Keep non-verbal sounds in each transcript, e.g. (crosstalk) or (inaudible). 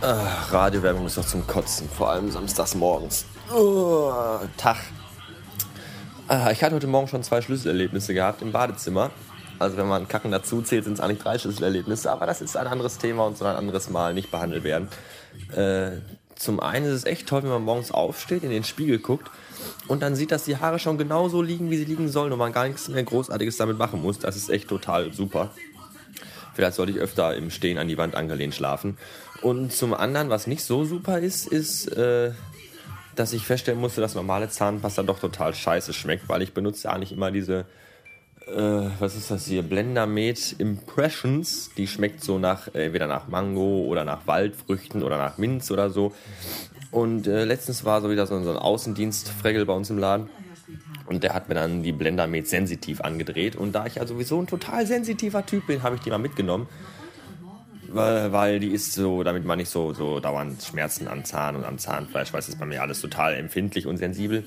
Ach, Radiowerbung ist doch zum Kotzen, vor allem samstags morgens. Oh, Tag. Ah, Ich hatte heute Morgen schon zwei Schlüsselerlebnisse gehabt im Badezimmer. Also wenn man Kacken dazu zählt, sind es eigentlich drei Schlüsselerlebnisse, aber das ist ein anderes Thema und soll ein anderes Mal nicht behandelt werden. Äh, zum einen ist es echt toll, wenn man morgens aufsteht, in den Spiegel guckt und dann sieht, dass die Haare schon genauso liegen, wie sie liegen sollen und man gar nichts mehr Großartiges damit machen muss. Das ist echt total super. Vielleicht sollte ich öfter im Stehen an die Wand angelehnt schlafen. Und zum anderen, was nicht so super ist, ist, äh, dass ich feststellen musste, dass normale Zahnpasta doch total scheiße schmeckt, weil ich benutze eigentlich immer diese, äh, was ist das hier, Blendermed Impressions. Die schmeckt so nach, äh, entweder nach Mango oder nach Waldfrüchten oder nach Minz oder so. Und äh, letztens war so wieder so, ein Außendienst-Fregel bei uns im Laden. Und der hat mir dann die Blendermed sensitiv angedreht. Und da ich ja sowieso ein total sensitiver Typ bin, habe ich die mal mitgenommen. Weil, weil die ist so, damit man nicht so, so dauernd Schmerzen am Zahn und am Zahnfleisch, weil es ist bei mir alles total empfindlich und sensibel.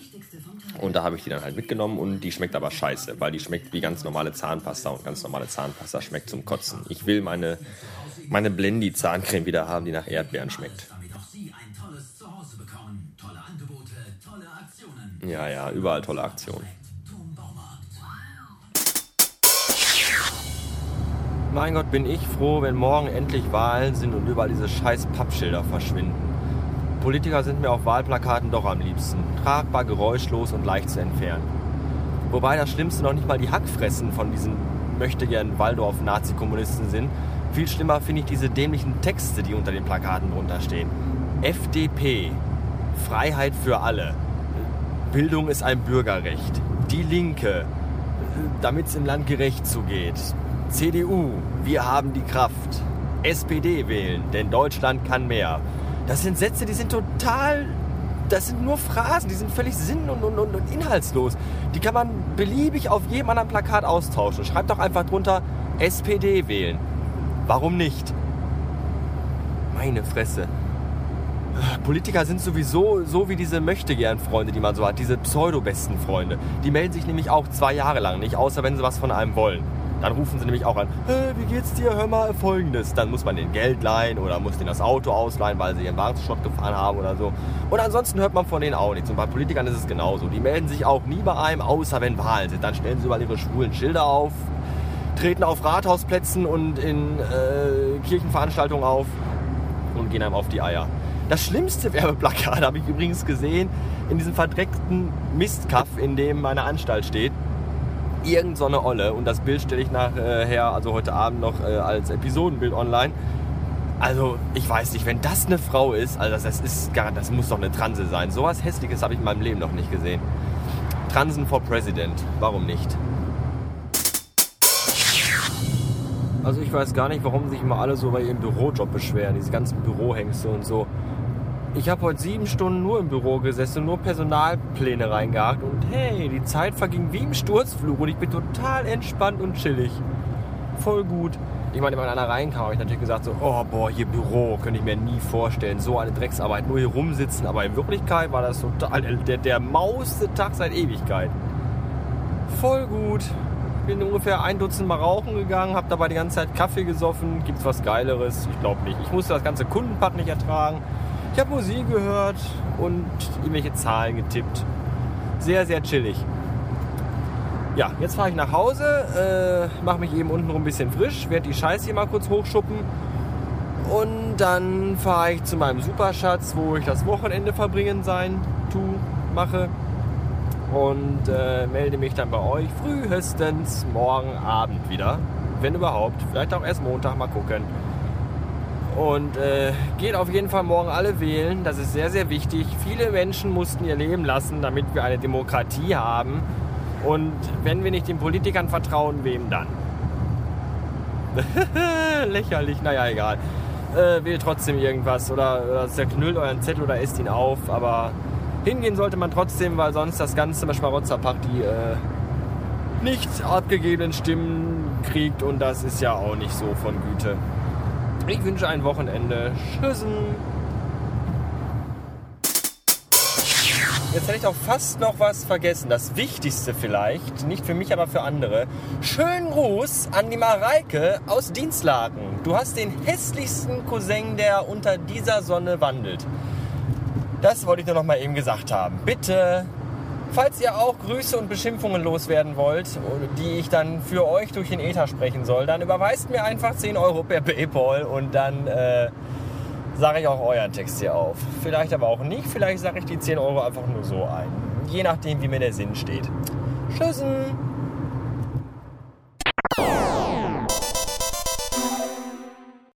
Und da habe ich die dann halt mitgenommen und die schmeckt aber scheiße, weil die schmeckt wie ganz normale Zahnpasta und ganz normale Zahnpasta schmeckt zum Kotzen. Ich will meine, meine Blendi-Zahncreme wieder haben, die nach Erdbeeren schmeckt. Ja, ja, überall tolle Aktionen. Mein Gott, bin ich froh, wenn morgen endlich Wahlen sind und überall diese scheiß Pappschilder verschwinden. Politiker sind mir auf Wahlplakaten doch am liebsten. Tragbar, geräuschlos und leicht zu entfernen. Wobei das Schlimmste noch nicht mal die Hackfressen von diesen möchtegern Waldorf-Nazi-Kommunisten sind. Viel schlimmer finde ich diese dämlichen Texte, die unter den Plakaten drunter stehen. FDP. Freiheit für alle. Bildung ist ein Bürgerrecht. Die Linke. Damit es im Land gerecht zugeht. CDU. Wir haben die Kraft. SPD wählen, denn Deutschland kann mehr. Das sind Sätze, die sind total das sind nur Phrasen, die sind völlig sinn- und, und, und, inhaltslos. Die kann man beliebig auf jedem anderen Plakat austauschen. Schreibt doch einfach drunter SPD wählen. Warum nicht? Meine Fresse. Politiker sind sowieso so wie diese Möchtegern-Freunde, die man so hat, diese pseudo-besten Freunde. Die melden sich nämlich auch zwei Jahre lang nicht, außer wenn sie was von einem wollen. Dann rufen sie nämlich auch an, hey, wie geht's dir, hör mal folgendes. Dann muss man den Geld leihen oder muss denen das Auto ausleihen, weil sie ihren Warenschrott gefahren haben oder so. Und ansonsten hört man von denen auch nichts. Und bei Politikern ist es genauso. Die melden sich auch nie bei einem, außer wenn Wahlen sind. Dann stellen sie überall ihre schwulen Schilder auf, treten auf Rathausplätzen und in äh, Kirchenveranstaltungen auf und gehen einem auf die Eier. Das schlimmste (laughs) Werbeplakat habe ich übrigens gesehen in diesem verdreckten Mistkaff, in dem meine Anstalt steht. Irgend so eine Olle. Und das Bild stelle ich nachher, also heute Abend noch äh, als Episodenbild online. Also, ich weiß nicht, wenn das eine Frau ist, also das, das ist gar, das muss doch eine Transe sein. Sowas Hässliches habe ich in meinem Leben noch nicht gesehen. Transen for President, warum nicht? Also ich weiß gar nicht, warum sich immer alle so bei ihrem Bürojob beschweren, diese ganzen Bürohengste und so. Ich habe heute sieben Stunden nur im Büro gesessen, nur Personalpläne reingehakt und hey, die Zeit verging wie im Sturzflug und ich bin total entspannt und chillig. Voll gut. Ich meine, wenn einer reinkam, habe ich natürlich gesagt so, oh boah, hier Büro, könnte ich mir nie vorstellen. So eine Drecksarbeit, nur hier rumsitzen. Aber in Wirklichkeit war das total der, der mauste Tag seit Ewigkeit. Voll gut. Bin ungefähr ein Dutzend Mal rauchen gegangen, habe dabei die ganze Zeit Kaffee gesoffen. Gibt's was Geileres? Ich glaube nicht. Ich musste das ganze Kundenpack nicht ertragen. Ich habe Musik gehört und irgendwelche Zahlen getippt. Sehr, sehr chillig. Ja, jetzt fahre ich nach Hause, äh, mache mich eben unten ein bisschen frisch, werde die Scheiße hier mal kurz hochschuppen und dann fahre ich zu meinem Superschatz, wo ich das Wochenende verbringen sein, tu, mache und äh, melde mich dann bei euch frühestens morgen Abend wieder, wenn überhaupt, vielleicht auch erst Montag, mal gucken. Und äh, geht auf jeden Fall morgen alle wählen. Das ist sehr, sehr wichtig. Viele Menschen mussten ihr Leben lassen, damit wir eine Demokratie haben. Und wenn wir nicht den Politikern vertrauen, wem dann? (laughs) Lächerlich, naja, egal. Äh, wählt trotzdem irgendwas oder, oder zerknüllt euren Zettel oder esst ihn auf. Aber hingehen sollte man trotzdem, weil sonst das ganze Schmarotzerpack die äh, nicht abgegebenen Stimmen kriegt. Und das ist ja auch nicht so von Güte. Ich wünsche ein Wochenende. Tschüssen. jetzt hätte ich auch fast noch was vergessen. Das Wichtigste vielleicht, nicht für mich, aber für andere. Schönen Gruß an die Mareike aus Dienstlaken. Du hast den hässlichsten Cousin, der unter dieser Sonne wandelt. Das wollte ich nur noch mal eben gesagt haben. Bitte, falls ihr auch Grüße und Beschimpfungen loswerden wollt, die ich dann für euch durch den Ether sprechen soll, dann überweist mir einfach 10 Euro per Paypal und dann äh, sage ich auch euren Text hier auf. Vielleicht aber auch nicht, vielleicht sage ich die 10 Euro einfach nur so ein. Je nachdem, wie mir der Sinn steht. Tschüssen!